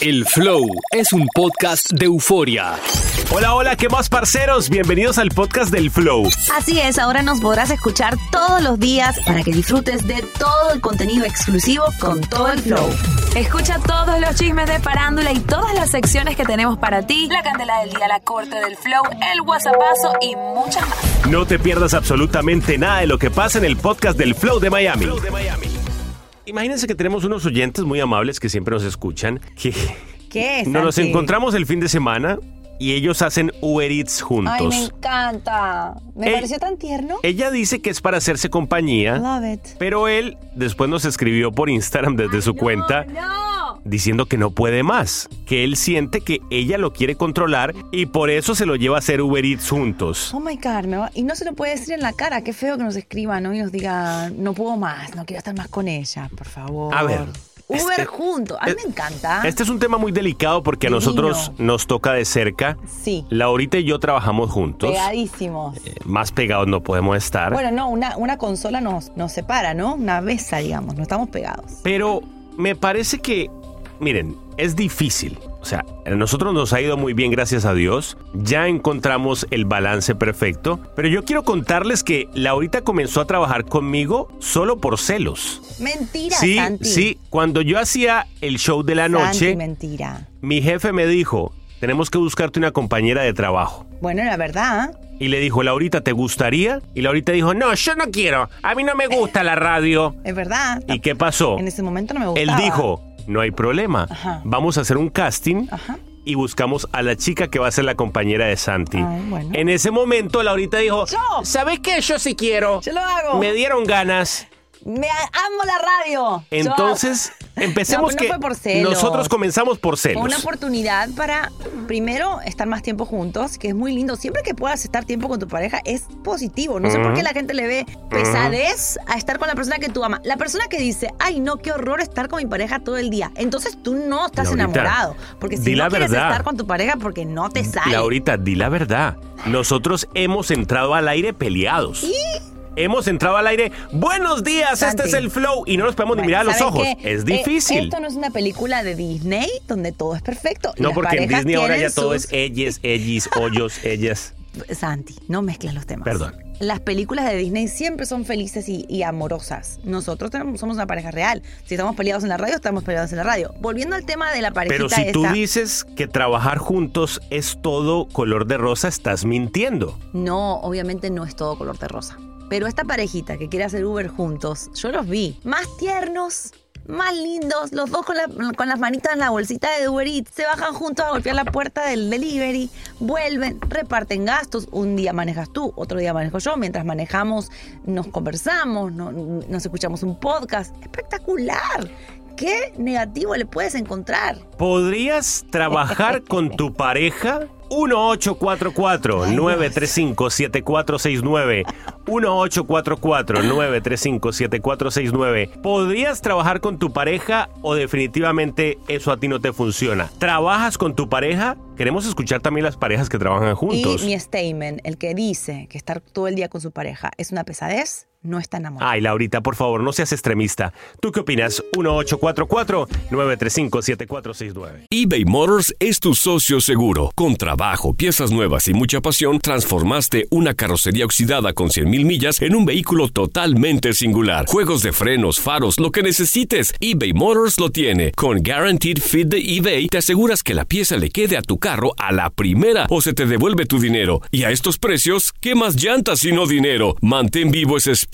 El Flow es un podcast de euforia. Hola, hola, ¿qué más, parceros? Bienvenidos al podcast del Flow. Así es, ahora nos podrás escuchar todos los días para que disfrutes de todo el contenido exclusivo con todo el flow. Escucha todos los chismes de farándula y todas las secciones que tenemos para ti. La candela del día, la corte del flow, el whatsappazo y muchas más. No te pierdas absolutamente nada de lo que pasa en el podcast del Flow de Miami. Imagínense que tenemos unos oyentes muy amables que siempre nos escuchan. Que ¿Qué es? nos Santi? encontramos el fin de semana y ellos hacen Uber Eats juntos. Ay, me encanta. Me Eh, pareció tan tierno. Ella dice que es para hacerse compañía, Love it. pero él después nos escribió por Instagram desde su cuenta diciendo que no puede más, que él siente que ella lo quiere controlar y por eso se lo lleva a hacer Uber Eats juntos. Oh my God, me va- y no se lo puede decir en la cara. Qué feo que nos escriban ¿no? y nos digan, no puedo más, no quiero estar más con ella, por favor. A ver, Uber este- juntos. A mí me encanta. Este es un tema muy delicado porque a nosotros nos toca de cerca. Sí. Laurita y yo trabajamos juntos. Pegadísimos. Eh, Más pegados no podemos estar. Bueno, no, una, una consola nos, nos separa, ¿no? Una besa, digamos, no estamos pegados. Pero me parece que, miren, es difícil. O sea, a nosotros nos ha ido muy bien, gracias a Dios. Ya encontramos el balance perfecto. Pero yo quiero contarles que Laurita comenzó a trabajar conmigo solo por celos. Mentira, sí, Santi. sí. Cuando yo hacía el show de la Santi, noche, mentira. mi jefe me dijo, tenemos que buscarte una compañera de trabajo. Bueno, la verdad, Y le dijo, Laurita, ¿te gustaría? Y Laurita dijo, no, yo no quiero. A mí no me gusta la radio. es verdad. ¿Y qué pasó? En ese momento no me Él gustaba. dijo, no hay problema. Ajá. Vamos a hacer un casting Ajá. y buscamos a la chica que va a ser la compañera de Santi. Ay, bueno. En ese momento, Laurita dijo, Yo. ¿sabes qué? Yo sí quiero. Yo lo hago. Me dieron ganas. Me amo la radio. Yo- Entonces, empecemos No, no que fue por nosotros comenzamos por Fue celos. una oportunidad para, primero, estar más tiempo juntos, que es muy lindo. Siempre que puedas estar tiempo con tu pareja es positivo. No sé por qué la gente le ve pesadez a estar con la persona que tú amas. La persona que dice, ay, no, qué horror estar con mi pareja todo el día. Entonces tú no estás Laurita, enamorado. Porque si no quieres verdad. estar con tu pareja porque no te sale. Laurita, di la verdad. Nosotros hemos entrado al aire peleados. Hemos entrado al aire. Buenos días, Santi. este es el flow. Y no nos podemos ni mirar a los ¿saben ojos. qué? Es Eh, difícil. esto no es una película de Disney donde todo es perfecto. no, Las porque en Disney ahora ya todo es ellas, ellos, hoyos, ellas. Santi, no mezclas los temas. Perdón. Las películas de Disney siempre son felices y, y amorosas. Nosotros tenemos- somos una pareja real. Si estamos peleados en la radio, estamos peleados en la radio. Volviendo al tema de la parejita Pero si tú dices que trabajar juntos es todo color de rosa, estás mintiendo. No, obviamente no es todo color de rosa. Pero esta parejita que quiere hacer Uber juntos, yo los vi. Más tiernos, más lindos, los dos con, la- con las manitas en la bolsita de Uber Eats, se bajan juntos a golpear la puerta del delivery, vuelven, reparten gastos. Un día manejas tú, otro día manejo yo. Mientras manejamos, nos conversamos, no- nos escuchamos un podcast. Espectacular. ¿Qué negativo le puedes encontrar? ¿Podrías trabajar con tu pareja 1844-935-7469. 1844-935-7469. ¿Podrías trabajar con tu pareja o definitivamente eso a ti no te funciona? ¿Trabajas con tu pareja? Queremos escuchar también las parejas que trabajan juntos. Y mi statement, el que dice que estar todo el día con su pareja es una pesadez, no está enamorado. Ay, Laurita, por favor, no seas extremista. ¿Tú qué opinas? 1844-935-7469. eBay Motors es tu socio seguro. Con trabajo, piezas nuevas y mucha pasión, transformaste una carrocería oxidada con 100.000 millas en un vehículo totalmente singular. Juegos de frenos, faros, lo que necesites, eBay Motors lo tiene. Con Guaranteed Fit de eBay, te aseguras que la pieza le quede a tu carro a la primera o se te devuelve tu dinero. Y a estos precios, ¿qué más llantas y no dinero? Mantén vivo ese espíritu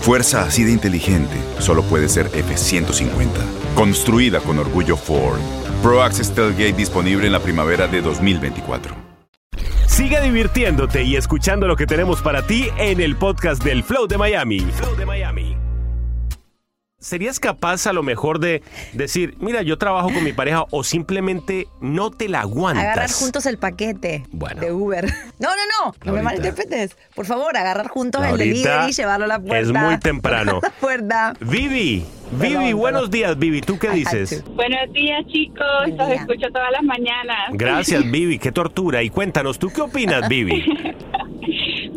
Fuerza así de inteligente solo puede ser F-150. Construida con orgullo Ford. Pro Access Tailgate disponible en la primavera de 2024. Sigue divirtiéndote y escuchando lo que tenemos para ti en el podcast del Flow de Miami. Flow de Miami. ¿Serías capaz a lo mejor de decir, mira, yo trabajo con mi pareja o simplemente no te la aguantas? Agarrar juntos el paquete Bueno. de Uber. No, no, no, no me malinterpretes. Por favor, agarrar juntos el delivery y llevarlo a la puerta. es muy temprano. La puerta. Vivi, Vivi, Perdón, buenos perdón. días, Vivi. ¿Tú qué dices? Buenos días, chicos. Buen Los escucho todas las mañanas. Gracias, Vivi. Qué tortura. Y cuéntanos, ¿tú qué opinas, Vivi?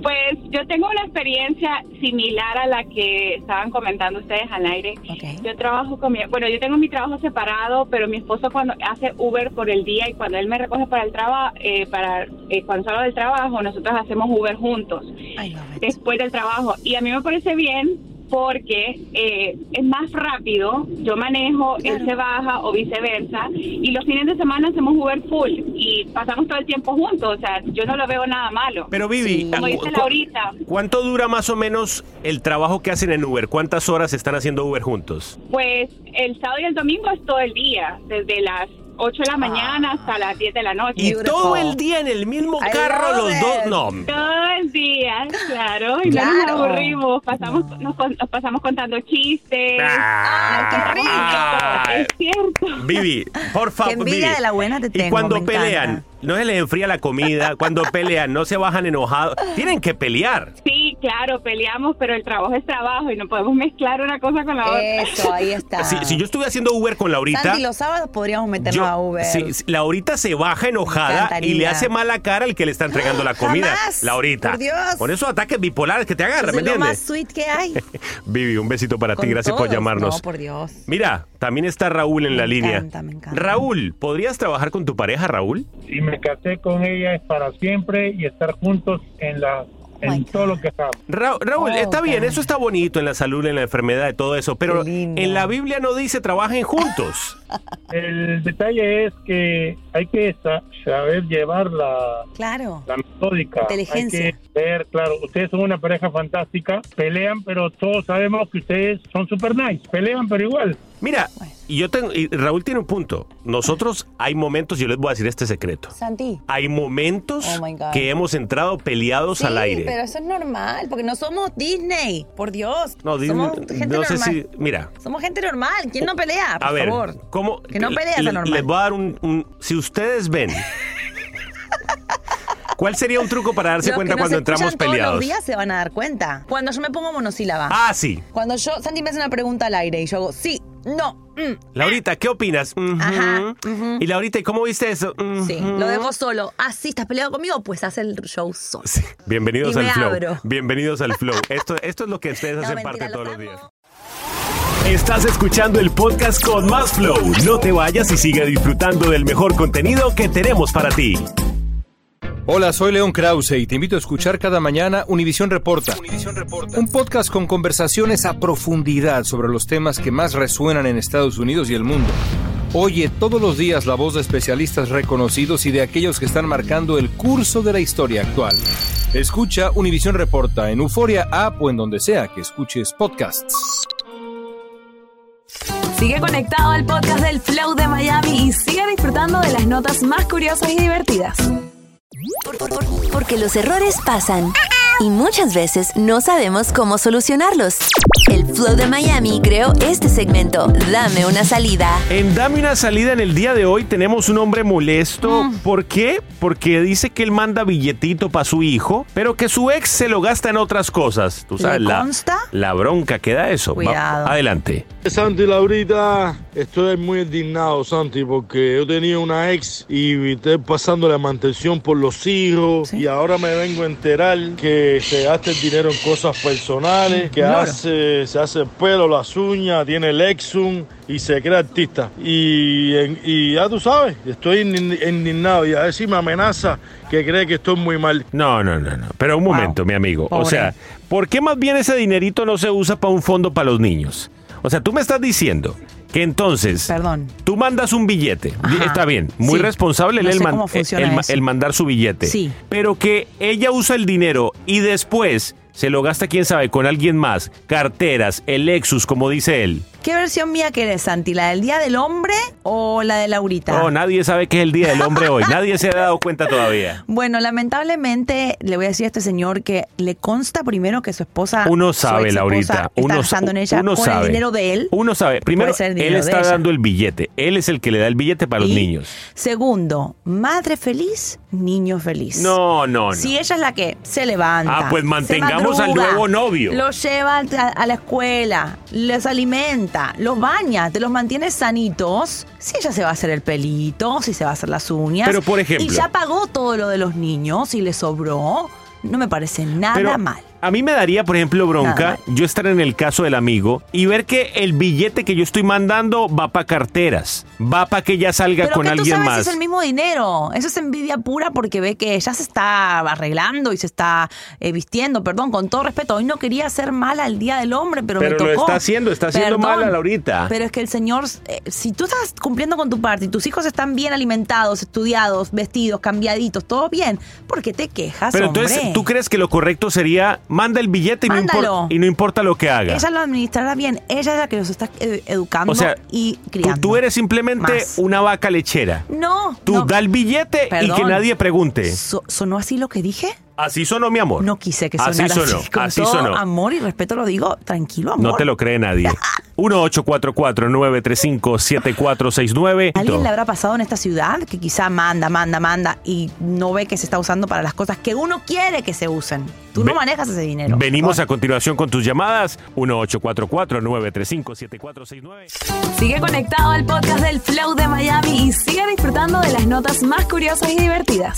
Pues yo tengo una experiencia similar a la que estaban comentando ustedes al aire. Ok. Yo trabajo con mi, bueno, yo tengo mi trabajo separado, pero mi esposo cuando hace Uber por el día y cuando él me recoge para el trabajo, para eh, cuando salgo del trabajo, nosotros hacemos Uber juntos después del trabajo. Y a mí me parece bien porque eh, es más rápido, yo manejo, él se baja o viceversa, y los fines de semana hacemos Uber full y pasamos todo el tiempo juntos, o sea, yo no lo veo nada malo. Pero Vivi, Como ¿cu- dice cu- Laurita, ¿cuánto dura más o menos el trabajo que hacen en Uber? ¿Cuántas horas están haciendo Uber juntos? pues el sábado y el domingo es todo el día, desde las 8 de la mañana hasta las 10 de la noche. Y Beautiful. todo el día en el mismo I carro los it. dos. No. Todo el día, claro, y no nos Claro. aburrimos, pasamos, nos, nos pasamos contando chistes. Ah, qué rico. ah. Es cierto. Vivi, por favor. Vivi. de la buena te Y tengo, cuando me pelean, encanta. no se les enfría la comida. Cuando pelean, no se bajan enojados. Tienen que pelear. Sí, claro, peleamos, pero el trabajo es trabajo y no podemos mezclar una cosa con la otra. Eso, ahí está. Si, si yo estuve haciendo Uber con Laurita. Santi, los sábados podríamos meternos yo- a Uber. si- si Laurita se baja enojada y le hace mala cara al que le está entregando la comida. Jamás, Laurita. por Dios. Con esos ataques bipolares que te agarran, es ¿me lo más entiendes? sweet que hay. Vivi, un besito para ti. Gracias por llamarnos. No, por Dios. Mira, también está Raúl en Me la línea. encanta, me encanta. Raúl, ¿podrías trabajar con tu pareja, Raúl? Si me casé con ella es para siempre y estar juntos en la en Oh my todo lo que hagamos. Ra- Raúl, Oh, está bien, eso está bonito en la salud, en la enfermedad, y todo eso, pero en la Biblia no dice trabajen juntos. El detalle es que hay que sa- saber llevar la, Claro. la metódica. Inteligencia. Hay que ver, claro, ustedes son una pareja fantástica, pelean, pero todos sabemos que ustedes son super nice. Pelean, pero igual. Mira, y yo tengo, y Raúl tiene un punto. Nosotros hay momentos, yo les voy a decir este secreto. Santi. Hay momentos Oh, que hemos entrado peleados Sí, al aire. pero eso es normal, porque no somos Disney, por Dios. No, Disney- somos gente no sé normal. si, mira, Somos gente normal. ¿Quién no pelea? Por a ver, favor. ¿cómo? Que no peleas le- normal. Les voy a dar un, un- si ustedes ven. ¿Cuál sería un truco para darse Los cuenta que nos cuando entramos escuchan todos peleados? los días se van a dar cuenta. Cuando yo me pongo monosílaba. Ah, sí. Cuando yo, Santi me hace una pregunta al aire y yo hago, sí, no, mm, Laurita, ¿qué opinas? Ujú. Ajá, ujú. Y Laurita, ¿y cómo viste eso? sí. Lo dejo solo. Ah, sí, ¿estás peleado conmigo? Pues haz el show solo. Sí. Bienvenidos Y al me flow. abro. Bienvenidos al flow. Esto, esto es lo que ustedes No, hacen mentira, parte todos los amo. días. Estás escuchando el podcast con más flow. No te vayas y sigue disfrutando del mejor contenido que tenemos para ti. Hola, soy León Krause y te invito a escuchar cada mañana Univisión Reporta. Un podcast con conversaciones a profundidad sobre los temas que más resuenan en Estados Unidos y el mundo. Oye todos los días la voz de especialistas reconocidos y de aquellos que están marcando el curso de la historia actual. Escucha Univisión Reporta en Euforia App o en donde sea que escuches podcasts. Sigue conectado al podcast del Flow de Miami y sigue disfrutando de las notas más curiosas y divertidas. Porque los errores pasan y muchas veces no sabemos cómo solucionarlos. El Flow de Miami creó este segmento, Dame una salida. En Dame una salida en el día de hoy tenemos un hombre molesto. Mm. ¿Por qué? Porque dice que él manda billetito para su hijo, pero que su ex se lo gasta en otras cosas. Tú ¿Le sabes, la, consta? la bronca que da eso. Va- Cuidado. adelante. Santi Laurita, estoy muy indignado, Santi, porque yo tenía una ex y estoy pasando la mantención por los hijos y ahora me vengo a enterar que se gasta el dinero en cosas personales, que Claro. hace, se hace el pelo, las uñas, tiene el Exum y se cree artista. Y, ya tú sabes, estoy indi- indignado y a ver si me amenaza que cree que estoy muy mal. No, no, no, no. Pero un momento, mi amigo. Pobre. O sea, ¿por qué más bien ese dinerito no se usa para un fondo para los niños? O sea, tú me estás diciendo que entonces Perdón. tú mandas un billete. Ajá. Está bien, muy Sí. responsable No el, man- el mandar su billete. Sí. Pero que ella usa el dinero y después se lo gasta, quién sabe, con alguien más. Carteras, el Lexus, como dice él. ¿Qué versión mía querés, Santi? ¿La del Día del Hombre o la de Laurita? No, nadie sabe que es el Día del Hombre hoy. Nadie se ha dado cuenta todavía. Bueno, lamentablemente le voy a decir a este señor que le consta primero que su esposa. Uno sabe, Laurita. Está Uno, gastando en ella uno con sabe. el dinero de él. Uno sabe. Primero, él está dando el billete. Él es el que le da el billete para los niños. Segundo, madre feliz, niño feliz. No, no, no. Si ella es la que se levanta. Ah, pues mantengamos al nuevo novio. Los lleva a, a la escuela, les alimenta, los baña, te los mantiene sanitos. Si ella se va a hacer el pelito, si se va a hacer las uñas. Pero, por ejemplo- Y ya pagó todo lo de los niños y le sobró. No me parece nada Pero mal. A mí me daría, por ejemplo, bronca yo estar en el caso del amigo y ver que el billete que yo estoy mandando va para carteras, va para que ella salga Pero con que tú alguien sabes más. es el mismo dinero. Eso es envidia pura porque ve que ella se está arreglando y se está eh, vistiendo. Perdón, con todo respeto. Hoy no quería hacer mal al Día del Hombre, pero, Pero me lo tocó. está haciendo, está haciendo Perdón, mal a Laurita. Pero es que el señor, eh, si tú estás cumpliendo con tu parte y tus hijos están bien alimentados, estudiados, vestidos, cambiaditos, todo bien, ¿por qué te quejas, Pero hombre? entonces, ¿tú crees que lo correcto sería manda el billete y no, Mándalo. impor- y no importa lo que haga? Ella lo administrará bien. Ella es la que los está eh, educando O sea, y Tú, criando. tú eres simplemente Más. una vaca lechera. No. Tú no. da el billete y que nadie pregunte. So- ¿Sonó así lo que dije? Así sonó mi amor. No quise que Así sonara sonó, así. Con así todo sonó. amor y respeto lo digo, tranquilo, amor. No te lo cree nadie. 1-844-935-7469. ¿Alguien le habrá pasado en esta ciudad que quizá manda, manda, manda y no ve que se está usando para las cosas que uno quiere que se usen? Tú no Ve- manejas ese dinero. Venimos a continuación con tus llamadas. 1-844-935-7469. Sigue conectado al podcast del Flow de Miami y sigue disfrutando de las notas más curiosas y divertidas.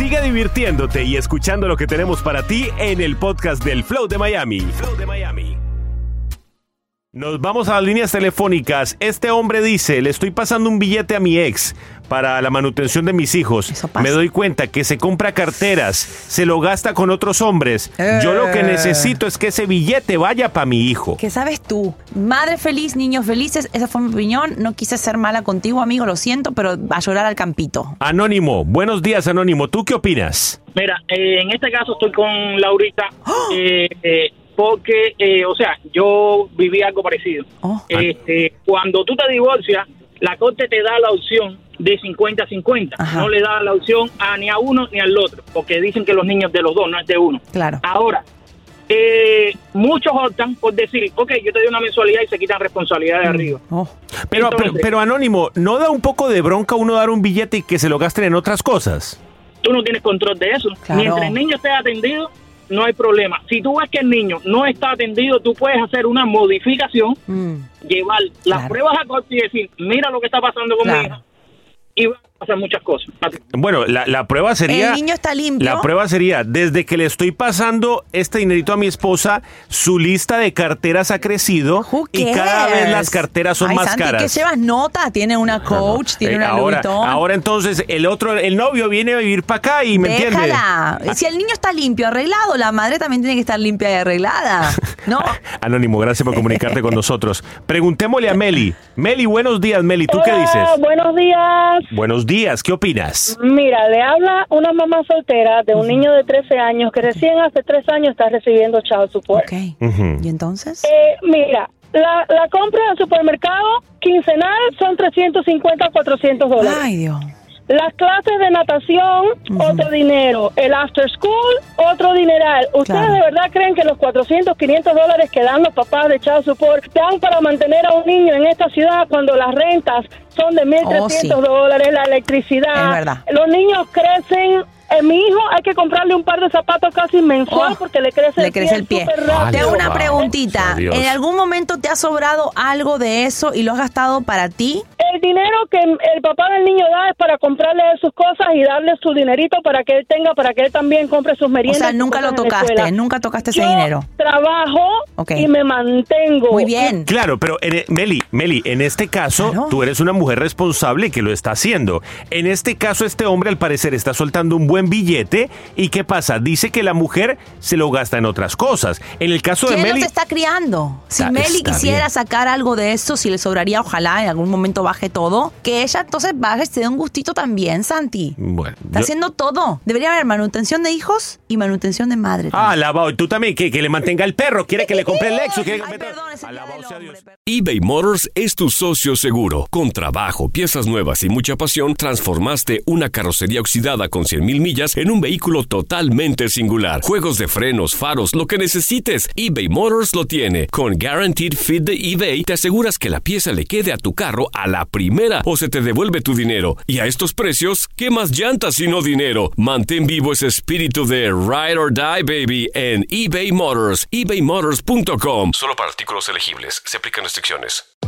Sigue divirtiéndote y escuchando lo que tenemos para ti en el podcast del Flow de Miami. Flow de Miami. Nos vamos a las líneas telefónicas. Este hombre dice, le estoy pasando un billete a mi ex para la manutención de mis hijos. Me doy cuenta que se compra carteras, se lo gasta con otros hombres. Yo lo que Eh. necesito es que ese billete vaya para mi hijo. ¿Qué sabes tú? Madre feliz, niños felices, esa fue mi opinión. No quise ser mala contigo, amigo, lo siento, pero a llorar al campito. Anónimo, buenos días Anónimo, ¿tú qué opinas? Mira, eh, en este caso estoy con Laurita eh, eh, porque, eh, o sea, yo viví algo parecido. Este, cuando tú te divorcias, la corte te da la opción de 50-50. No le da la opción a ni a uno ni al otro, porque dicen que los niños de los dos, no es de uno. Claro. Ahora, eh, muchos optan por decir, ok, yo te doy una mensualidad y se quitan responsabilidad de arriba. Pero, pero, Entonces- pero Anónimo, ¿no da un poco de bronca uno dar un billete y que se lo gasten en otras cosas? tú no tienes control de eso. Claro. Mientras el niño esté atendido, no hay problema. Si tú ves que el niño no está atendido, tú puedes hacer una modificación, Mm. llevar las pruebas a corte y decir, mira lo que está pasando con mi hija. Y pasan muchas cosas. Bueno, la, la prueba sería... El niño está limpio. La prueba sería, desde que le estoy pasando este dinerito a mi esposa, su lista de carteras ha crecido y cada vez las carteras son Ay, más Santi, caras. que llevas nota, tiene una coach, tiene Eh, una ahora, ahora entonces el otro, el novio viene a vivir para acá y me entiende. Déjala. Si el niño está limpio, arreglado, la madre también tiene que estar limpia y arreglada. ¿No? Anónimo, gracias por comunicarte con nosotros. Preguntémosle a Meli. Meli, buenos días, Meli. ¿Tú qué dices? Buenos días. Buenos días, ¿qué opinas? Mira, le habla una mamá soltera de un niño de 13 años que recién hace 3 años está recibiendo child support. ¿Y entonces? Eh, mira, la, la compra en supermercado quincenal son 350 a 400 dólares. Ay, Dios. Las clases de natación, otro dinero. El after school, otro dineral. ¿Ustedes Claro. de verdad creen que los 400, 500 dólares que dan los papás de child support dan para mantener a un niño en esta ciudad cuando las rentas son de 1.300 Oh, sí. dólares, la electricidad? Es verdad. Los niños crecen... eh, mi hijo hay que comprarle un par de zapatos casi mensual Oh, porque le crece, Le crece el pie. rápido. Te hago una preguntita. ¿En algún momento te ha sobrado algo de eso y lo has gastado para ti? El dinero que el papá del niño da es para comprarle sus cosas y darle su dinerito para que él tenga, para que él también compre sus O meriendas. sea, sus nunca lo tocaste, nunca tocaste ese Yo dinero. Trabajo y me mantengo. Muy bien. Claro, pero en- Meli, Meli, en este caso, tú eres una mujer responsable que lo está haciendo. En este caso, este hombre al parecer está soltando un buen billete. ¿Y qué pasa? Dice que la mujer se lo gasta en otras cosas. En el caso de ¿Quién Meli. los está criando? Si Está- Meli está quisiera bien. sacar algo de eso, si le sobraría, ojalá en algún momento baje todo, que ella entonces baje, se dé un gustito también, Santi. Bueno, Está yo- haciendo todo. Debería haber manutención de hijos y manutención de madre. Ah, lavado. Y tú también, que, que le mantenga el perro. Quiere que le compre el Lexus. Quiere que le compre- eBay Motors es tu socio seguro. Con trabajo, piezas nuevas y mucha pasión, transformaste una carrocería oxidada con 100.000 en un vehículo totalmente singular. Juegos de frenos, faros, lo que necesites, eBay Motors lo tiene. Con Guaranteed Fit de eBay, te aseguras que la pieza le quede a tu carro a la primera o se te devuelve tu dinero. Y a estos precios, ¿qué más llantas y no dinero? Mantén vivo ese espíritu de Ride or Die, baby, en eBay Motors. ebaymotors.com. Solo para artículos elegibles. Se aplican restricciones.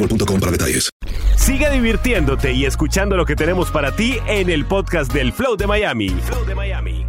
boostmobile.com para detalles. Sigue divirtiéndote y escuchando lo que tenemos para ti en el podcast del Flow de Miami. Flow de Miami.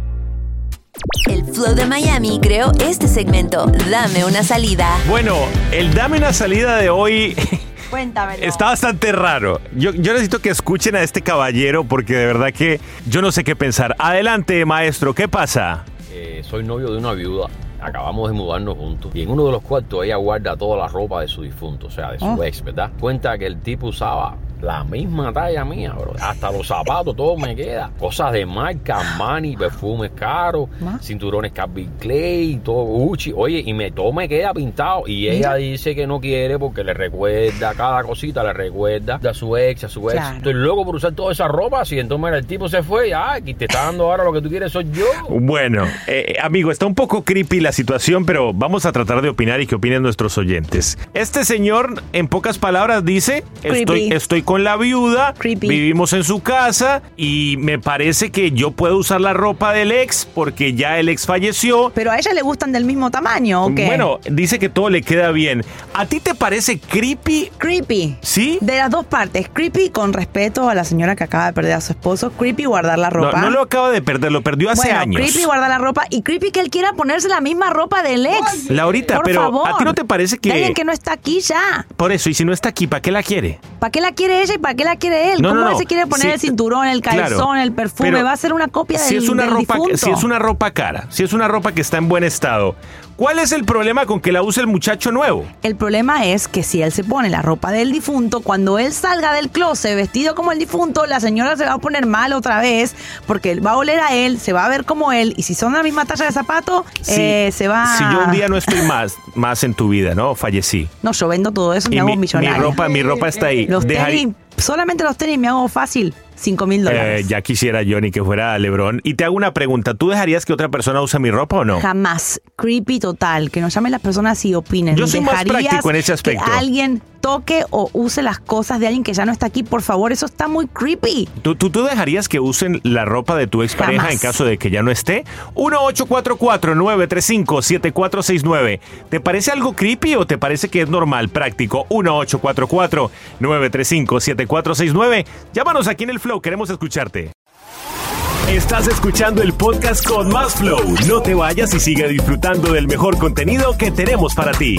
El Flow de Miami creó este segmento. Dame una salida. Bueno, el dame una salida de hoy Cuéntamelo. está bastante raro. Yo, yo necesito que escuchen a este caballero porque de verdad que yo no sé qué pensar. Adelante, maestro, ¿qué pasa? Eh, soy novio de una viuda. Acabamos de mudarnos juntos. Y en uno de los cuartos ella guarda toda la ropa de su difunto, o sea, de su Oh. ex, ¿verdad? Cuenta que el tipo usaba la misma talla mía, bro. Hasta los zapatos, todo me queda. Cosas de marca, Armani, perfumes caros, cinturones Calvin Klein, todo Gucci. Oye, y me, todo me queda pintado. Y ella dice que no quiere porque le recuerda, cada cosita le recuerda a su ex, a su ex. Claro. Estoy loco por usar toda esa ropa. Si entonces mira, el tipo se fue, ya, y te está dando ahora lo que tú quieres soy yo. Bueno, eh, amigo, está un poco creepy la situación, pero vamos a tratar de opinar y que opinen nuestros oyentes. Este señor, en pocas palabras, dice, estoy, estoy con la viuda, vivimos en su casa y me parece que yo puedo usar la ropa del ex porque ya el ex falleció. Pero a ella le gustan del mismo tamaño, ¿o qué? Bueno, dice que todo le queda bien. ¿A ti te parece creepy? Creepy. ¿Sí? De las dos partes. Creepy con respeto a la señora que acaba de perder a su esposo. Creepy guardar la ropa. no lo acaba de perder, lo perdió hace bueno, años. creepy guardar la ropa y creepy que él quiera ponerse la misma ropa del ex. Laurita, Por pero favor. ¿a ti no te parece que- alguien que no está aquí ya. Por eso, y si no está aquí, ¿para qué la quiere? ¿Para qué la quiere ella y para qué la quiere él? No, ¿Cómo no, él no. se quiere poner Sí, el cinturón, el claro, calzón, el perfume? Va a ser una copia si del, es una del ropa difunto. si es una ropa cara si es una ropa que está en buen estado ¿cuál es el problema con que la use el muchacho nuevo? El problema es que si él se pone la ropa del difunto, cuando él salga del closet vestido como el difunto, la señora se va a poner mal otra vez porque él va a oler a él, se va a ver como él y si son la misma talla de zapato, Si- eh, se va... si yo un día no estoy más más en tu vida no fallecí No, yo vendo todo eso y me hago mi- millonario. mi ropa- mi ropa está ahí. Los tenis, solamente los tenis me hago fácil 5 mil dólares. Eh, ya quisiera Johnny que fuera LeBron. Y te hago una pregunta. ¿Tú dejarías que otra persona use mi ropa o no? Jamás. Creepy total. Que nos llamen las personas y opinen. Yo soy más ¿Dejarías práctico en ese aspecto. Que alguien toque o use las cosas de alguien que ya no está aquí, por favor. Eso está muy creepy. ¿Tú, tú, tú dejarías que usen la ropa de tu expareja Jamás. en caso de que ya no esté? 1-844-935-7469. ¿Te parece algo creepy o te parece que es normal, práctico? 1-844-935-7469. Llámanos aquí en el Flow, queremos escucharte. Estás escuchando el podcast con más flow. No te vayas y sigue disfrutando del mejor contenido que tenemos para ti.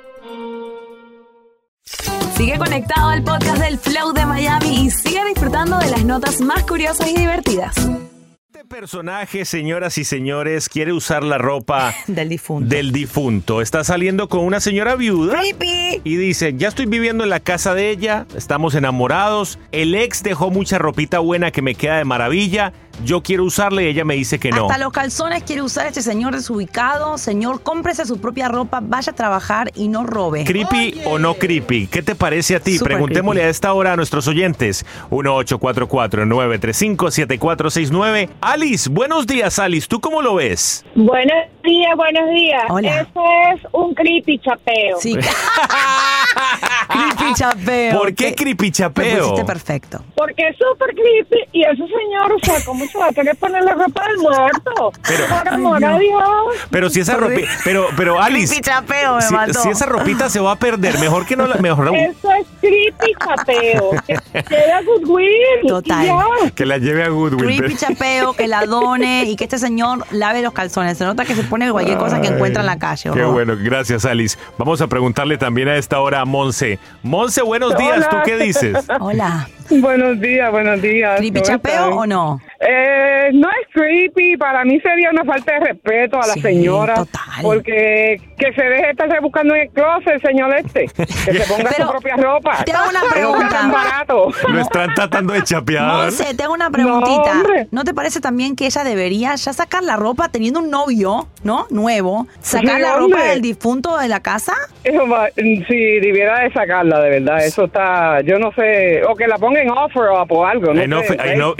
Sigue conectado al podcast del Flow de Miami y sigue disfrutando de las notas más curiosas y divertidas. Este personaje, señoras y señores, quiere usar la ropa del difunto. Del difunto. Está saliendo con una señora viuda. Creepy. Y dice, ya estoy viviendo en la casa de ella, estamos enamorados, el ex dejó mucha ropita buena que me queda de maravilla, yo quiero usarla y ella me dice que no. Hasta los calzones quiere usar este señor desubicado. Señor, cómprese su propia ropa, vaya a trabajar y no robe. ¿Creepy o no creepy? ¿Qué te parece a ti? Preguntémosle a esta hora a nuestros oyentes. 1-844-935-7469. Alice, buenos días, Alice. ¿Tú cómo lo ves? Buenos días, buenos días. Hola. Eso es un creepy chapeo. Sí. creepy chapeo. ¿Por qué creepy Lo chapeo? pusiste perfecto. Porque es súper creepy y ese señor, o sea, ¿cómo se va a querer poner la ropa del muerto? Pero- Por amor a Dios. Pero si esa ropita, pero, pero Alice, Creepy chapeo me si, mató. si esa ropita se va a perder, mejor que no la, mejor Eso es creepy chapeo. Que queda goodwill. Total. Ya. que la lleve a Goodwill. Creepy chapeo, que la done y que este señor lave los calzones. Se nota que se pone cualquier cosa que encuentra en la calle. Qué bueno, gracias Alice. Vamos a preguntarle también a esta hora a Monse. Monse, buenos días, ¿tú Hola. qué dices? Hola. Buenos días, buenos días. ¿Creepy ¿Cómo chapeo o no? Eh, no es creepy, para mí sería una falta de respeto a la Sí, señora. total. Porque que se deje estar buscando en el closet, el señor este. Que se ponga Pero su propia ropa. te hago una no pregunta. tan barato. Lo están tratando de chapear. Monse, te hago una preguntita. No. ¿No te parece también que ella debería ya sacar la ropa teniendo un novio, ¿no? Nuevo. Sacar Sí, la hombre. ropa del difunto de la casa. Eso va- si debiera de sacarla, de verdad. Eso está, yo no sé. O que la ponga en offer up o algo. No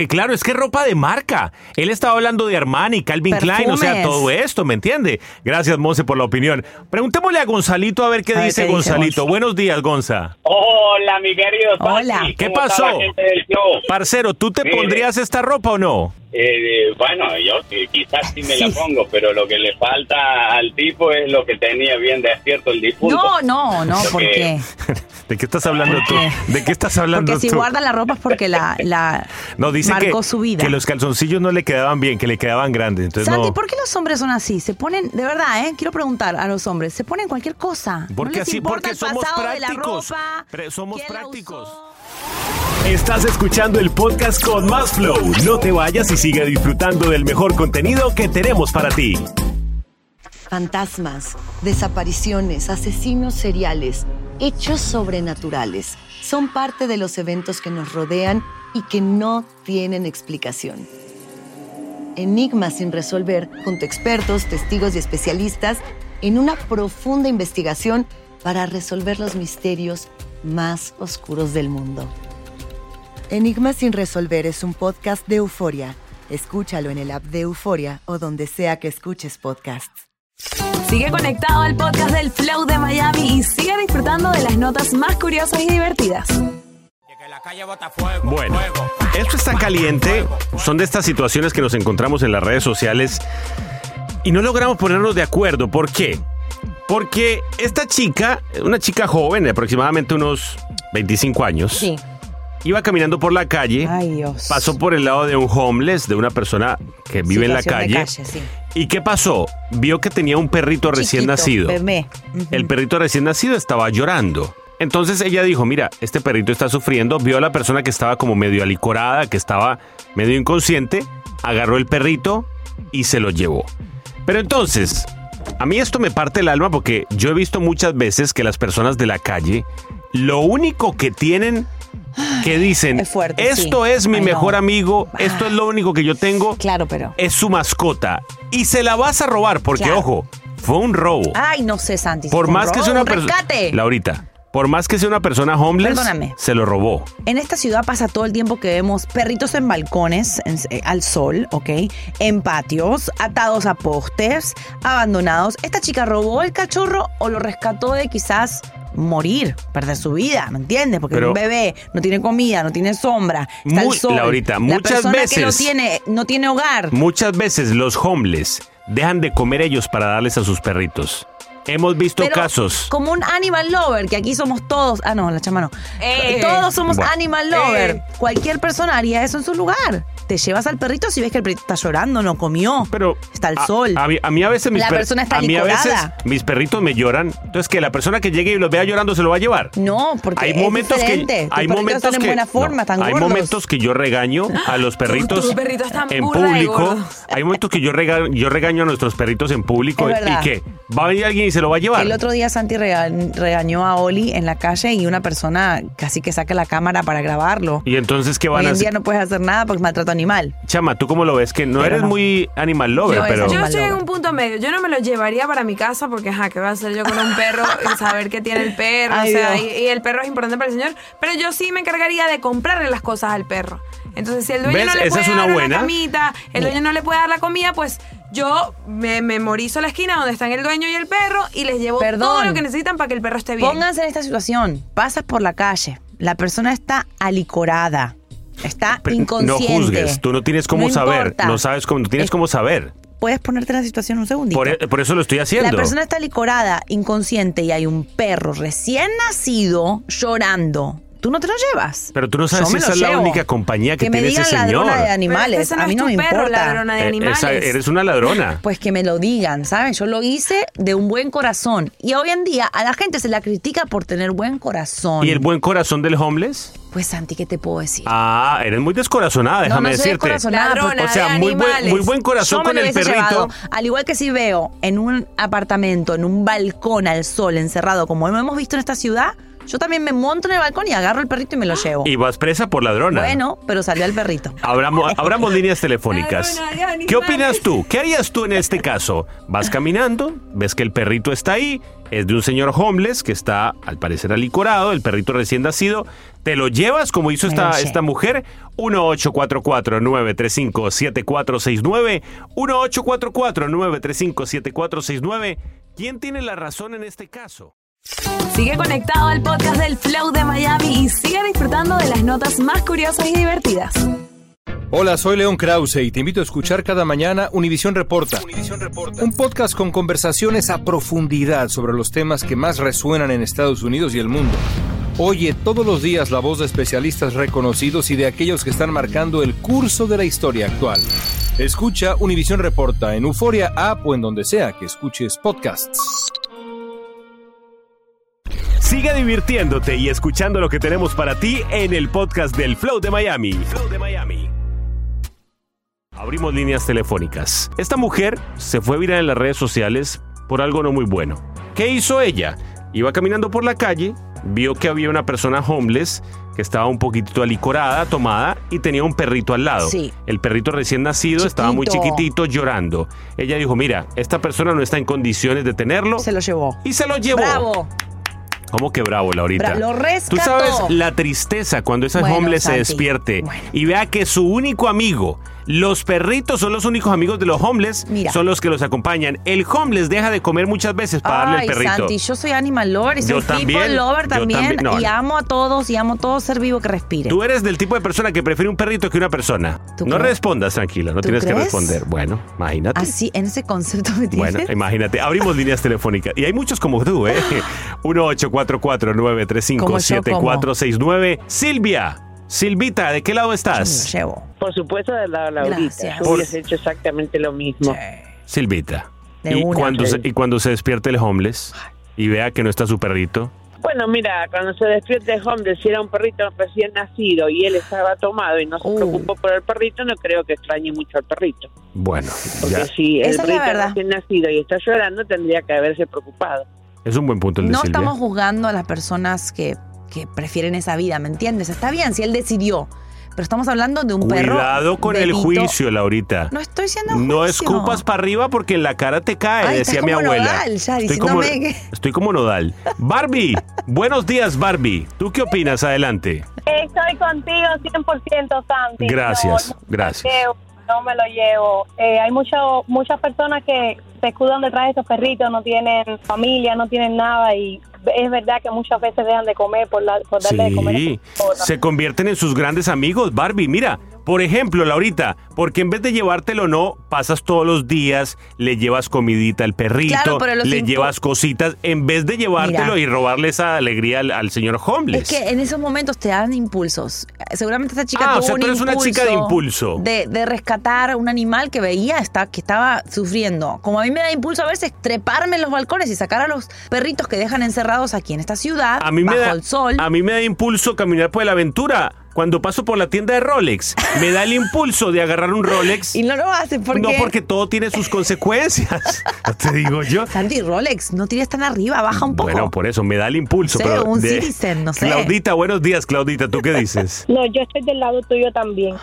claro, es que es ropa de marca. Él estaba hablando de Armani, Calvin Klein, o sea, todo esto, ¿me entiende? Gracias, Monse, por la opinión. Preguntémosle a Gonzalito a ver qué A ver dice qué Gonzalito. Gonza. Buenos días, Gonza. Hola, mi querido. Hola. ¿Qué ¿Cómo está pasó? Parcero, ¿tú te Mire. pondrías esta ropa o no? Eh, bueno, yo quizás sí me la pongo, pero lo que le falta al tipo es lo que tenía bien despierto el difunto. No, no, no, ¿por qué? ¿De qué estás hablando ¿Por tú? ¿De qué estás hablando Porque si tú? guarda la ropa es porque la, la no, dice que, marcó su vida. que los calzoncillos no le quedaban bien, que le quedaban grandes. Entonces Santi, no. ¿por qué los hombres son así? Se ponen, de verdad, ¿eh? Quiero preguntar a los hombres, se ponen cualquier cosa. Porque no les así, importa porque el somos pasado de la prácticos. ropa, somos prácticos. Estás escuchando el podcast con más flow. No te vayas y sigue disfrutando del mejor contenido que tenemos para ti. Fantasmas, desapariciones, asesinos seriales, hechos sobrenaturales son parte de los eventos que nos rodean y que no tienen explicación. Enigmas sin resolver junto a expertos, testigos y especialistas en una profunda investigación para resolver los misterios más oscuros del mundo. Enigmas sin resolver es un podcast de euforia. Escúchalo en el app de Euforia o donde sea que escuches podcasts. Sigue conectado al podcast del Flow de Miami y sigue disfrutando de las notas más curiosas y divertidas. Bueno, esto está caliente. Son de estas situaciones que nos encontramos en las redes sociales y no logramos ponernos de acuerdo. ¿Por qué? Porque esta chica, una chica joven, de aproximadamente unos 25 años, Sí. Iba caminando por la calle, Ay, Dios. pasó por el lado de un homeless, de una persona que vive en la Situación de calle. calle, sí. ¿Y qué pasó? Vio que tenía un perrito recién Chiquito, nacido. Bebé. El perrito recién nacido estaba llorando. Entonces ella dijo, mira, este perrito está sufriendo, vio a la persona que estaba como medio alicorada, que estaba medio inconsciente, agarró el perrito y se lo llevó. Pero entonces, a mí esto me parte el alma porque yo he visto muchas veces que las personas de la calle, lo único que tienen que dicen, Es fuerte, esto sí. es mi Ay, mejor no. amigo, esto es lo único que yo tengo, Claro, pero. es su mascota. Y se la vas a robar porque, Claro. ojo, fue un robo. Ay, no sé, Santi. Por más que sea una un persona... Laurita, por más que sea una persona homeless, Perdóname. se lo robó. En esta ciudad pasa todo el tiempo que vemos perritos en balcones, en- eh, al sol, ¿ok? En patios, atados a postes, abandonados. ¿Esta chica robó el cachorro o lo rescató de quizás morir, perder su vida? ¿Me entiendes? Porque Pero- un bebé no tiene comida, no tiene sombra, está Muy- al sol. Laurita, La muchas persona que lo veces- tiene no tiene hogar. Muchas veces los homeless dejan de comer ellos para darles a sus perritos. Hemos visto Pero casos. Como un animal lover, que aquí somos todos. Ah, no, la chama no. Eh. todos somos Bueno. animal lover. Eh. Cualquier persona haría eso en su lugar. Te llevas al perrito si ves que el perrito está llorando, no comió. Pero está al a, sol. a mí, a mí a veces mis La per- persona está a mí a veces mis perritos me lloran. Entonces que la persona que llegue y los vea llorando se lo va a llevar. No, porque hay es momentos diferente. que hay perritos momentos están en que buena forma, no, hay gordos. momentos que yo regaño a los perritos en público. Hay momentos que yo regaño, yo regaño a nuestros perritos en público Es y que va a venir alguien y se lo va a llevar. El otro día Santi rega- regañó a Oli en la calle y una persona casi que saca la cámara para grabarlo. Y entonces qué van Hoy a en hacer? día no puedes hacer nada porque es maltrato animal. Chama, ¿tú cómo lo ves? Que no Pero eres no. muy animal lover, Yo pero... Yo Animal estoy en un punto medio. Yo no me lo llevaría para mi casa porque, ajá, ¿qué voy a hacer yo con un perro? Y saber qué tiene el perro. Ay, o sea, y, el perro es importante para el señor. Pero yo sí me encargaría de comprarle las cosas al perro. Entonces, si el dueño ¿Ves? no le Esa puede es una dar buena. una camita, el dueño no le puede dar la comida, pues yo me memorizo la esquina donde están el dueño y el perro y les llevo todo lo que necesitan para que el perro esté bien. Pónganse en esta situación. Pasas por la calle. La persona está alicorada. Está inconsciente. No juzgues, tú no tienes cómo No saber, importa. no sabes cómo, no tienes Es- cómo saber. Puedes ponerte en la situación un segundito. Por, e- por eso lo estoy haciendo. La persona está licorada, inconsciente y hay un perro recién nacido llorando. ¿Tú no te lo llevas? Pero tú no sabes Yo si me esa lo es la llevo. única compañía que, Que me tiene digan ese señor. ladrona de Pero animales. ese no a mí es no tu me perro, importa. ladrona de Eh, animales. esa- eres una ladrona. Pues que me lo digan, ¿saben? Yo lo hice de un buen corazón. Y hoy en día a la gente se la critica por tener buen corazón. ¿Y el buen corazón del homeless? Pues Santi, ¿qué te puedo decir? Ah, eres muy descorazonada, No, déjame no soy decirte. descorazonada, Ladrona O sea, de muy buen, animales. muy buen corazón Yo me con lo el hubiese perrito. llevado. Al igual que si veo en un apartamento, en un balcón al sol, encerrado, como lo hemos visto en esta ciudad, yo también me monto en el balcón y agarro el perrito y me lo llevo. Y vas presa por ladrona. Bueno, pero salió el perrito. Abramos, abramos líneas telefónicas. Ladrona. ¿Qué opinas tú? ¿Qué harías tú en este caso? Vas caminando, ves que el perrito está ahí, es de un señor homeless que está al parecer alicorado, el perrito recién nacido, te lo llevas como hizo esta, esta mujer, 1844-935-7469, 1844-935-7469. ¿Quién tiene la razón en este caso? Sigue conectado al podcast del Flow de Miami y sigue disfrutando de las notas más curiosas y divertidas. Hola, soy León Krause y te invito a escuchar cada mañana Univisión Reporta. Un podcast con conversaciones a profundidad sobre los temas que más resuenan en Estados Unidos y el mundo. Oye todos los días la voz de especialistas reconocidos y de aquellos que están marcando el curso de la historia actual. Escucha Univisión Reporta en Euforia App o en donde sea que escuches podcasts. Sigue divirtiéndote y escuchando lo que tenemos para ti en el podcast del Flow de Miami. Flow de Miami. Abrimos líneas telefónicas. Esta mujer se fue viral en las redes sociales por algo no muy bueno. ¿Qué hizo ella? Iba caminando por la calle, vio que había una persona homeless que estaba un poquitito alicorada, tomada, y tenía un perrito al lado. Sí. El perrito recién nacido estaba muy chiquitito llorando. Ella dijo, mira, esta persona no está en condiciones de tenerlo. Se lo llevó. Y se lo llevó. ¡Bravo! ¿Cómo que bravo, Laurita? Bra- lo rescató. Tú sabes la tristeza cuando ese Bueno, homeless se Santi, despierte bueno. y vea que su único amigo, los perritos son los únicos amigos de los homeless, Mira. son los que los acompañan. El homeless deja de comer muchas veces para darle el perrito. Santi, yo soy animal lover y soy Yo people también, lover yo también. no, y amo a todos y amo a todo ser vivo que respire. Tú eres del tipo de persona que prefiere un perrito que una persona. ¿Tú No crees? respondas, tranquila, no ¿Tú tienes que responder. Bueno, imagínate. Así, en ese concepto me Bueno, tienes. imagínate, abrimos líneas telefónicas. Y hay muchos como tú, ¿eh? 1-844-935-7469. Silvia, Silvita, ¿de qué lado estás? llevo. Por supuesto, de la Laurita. Gracias. Tú hubieras hecho exactamente lo mismo. Silvita. De y, una. cuando se, y cuando se despierte el homeless y vea que no está su perrito, Bueno, mira, cuando se despierte Homeless, si era un perrito recién nacido y él estaba tomado y no se preocupó por el perrito, no creo que extrañe mucho al perrito. Bueno, Porque ya. si el Esa es la perrito verdad. recién nacido y está llorando, tendría que haberse preocupado. Es un buen punto el de No Silvia. estamos juzgando a las personas que, que prefieren esa vida, ¿me entiendes? Está bien si él decidió, pero estamos hablando de un perro. Cuidado con el juicio, Laurita. No estoy siendo No juicio. escupas para arriba porque en la cara te cae, Ay, decía mi abuela. Nodal, ya, estoy, como, que- estoy como nodal. Barbie, buenos días, Barbie. ¿Tú qué opinas? Adelante. Estoy contigo 100%, Santi. Gracias, No, no gracias. me lo llevo, no me lo llevo. Eh, hay mucho, muchas personas que se escudan detrás de estos perritos, no tienen familia, no tienen nada y es verdad que muchas veces dejan de comer por, la, por darle de comer. Sí, sus mascotas. se convierten en sus grandes amigos, Barbie. Mira, por ejemplo, Laurita, porque en vez de llevártelo no, pasas todos los días, le llevas comidita al perrito, Claro, le llevas cositas, en vez de llevártelo Mira. y robarle esa alegría al, al señor Homeless. Es que en esos momentos te dan impulsos. Seguramente esta chica Ah, o sea, un tú eres una chica de impulso. De, de rescatar un animal que veía está, que estaba sufriendo. Como a mí me da impulso a veces treparme en los balcones y sacar a los perritos que dejan encerrados aquí en esta ciudad, a mí me bajo da, el sol. A mí me da impulso caminar por la aventura. Cuando paso por la tienda de Rolex, me da el impulso de agarrar un Rolex. Y no lo haces porque... No, porque todo tiene sus consecuencias. Te digo yo. Santi, Rolex, no tires tan arriba, baja un poco. Bueno, por eso me da el impulso. Sé, pero un de- Citizen, no sé. Claudita, buenos días, Claudita. ¿Tú qué dices? No, yo estoy del lado tuyo también.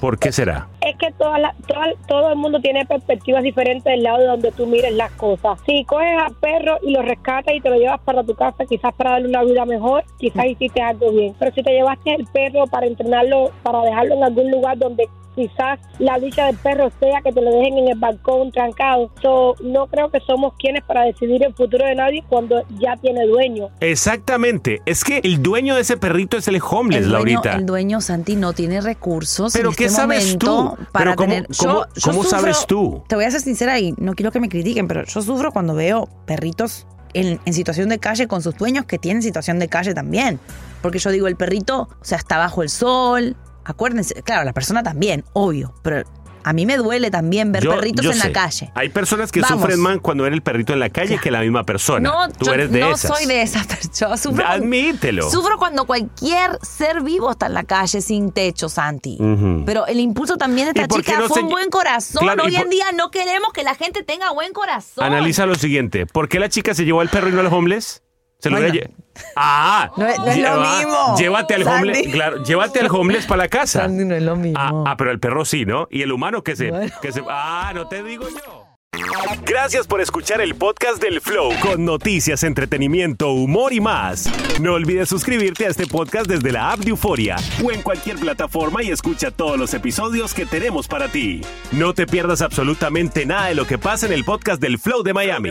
¿Por qué será? Es que toda la- toda- todo el mundo tiene perspectivas diferentes del lado de donde tú mires las cosas. Si coges al perro y lo rescatas y te lo llevas para tu casa, quizás para darle una vida mejor, quizás hiciste algo bien. Pero si te llevaste el perro para entrenarlo, para dejarlo en algún lugar donde quizás la dicha del perro sea que te lo dejen en el balcón trancado. So, no creo que somos quienes para decidir el futuro de nadie cuando ya tiene dueño. Exactamente. Es que el dueño de ese perrito es el homeless, el dueño, Laurita. el dueño Santi no tiene recursos Pero en ¿qué este sabes tú? para Pero ¿cómo- tener. cómo- yo, yo cómo sufro- sabes tú? Te voy a ser sincera y no quiero que me critiquen, pero yo sufro cuando veo perritos en, en situación de calle con sus dueños que tienen situación de calle también. Porque yo digo, el perrito, o sea, está bajo el sol. Acuérdense, claro, la persona también, obvio, pero a mí me duele también ver Yo- perritos yo en sé. la calle. Hay personas que Vamos. sufren más cuando ven el perrito en la calle que la misma persona. No, Tú yo eres de no esas. soy de esas. Yo sufro, Admítelo. sufro cuando cualquier ser vivo está en la calle sin techo, Santi. Ujú. Pero el impulso también de ¿Y esta chica no fue se- un buen corazón. Claro, Hoy por- en día no queremos que la gente tenga buen corazón. Analiza lo siguiente. ¿Por qué la chica se llevó al perro y no al homeless? Se lo Bueno. hubiera lle- Ah, No es- no es lo mismo, Llévate al Sandy. homeless, claro, llévate al homeless para la casa. Sandy, no es lo mismo. Ah, ah, pero el perro sí, ¿no? Y el humano que se, que se Ah, no te digo yo. Gracias por escuchar el podcast del Flow con noticias, entretenimiento, humor y más. No olvides suscribirte a este podcast desde la app de Euforia o en cualquier plataforma y escucha todos los episodios que tenemos para ti. No te pierdas absolutamente nada de lo que pasa en el podcast del Flow de Miami.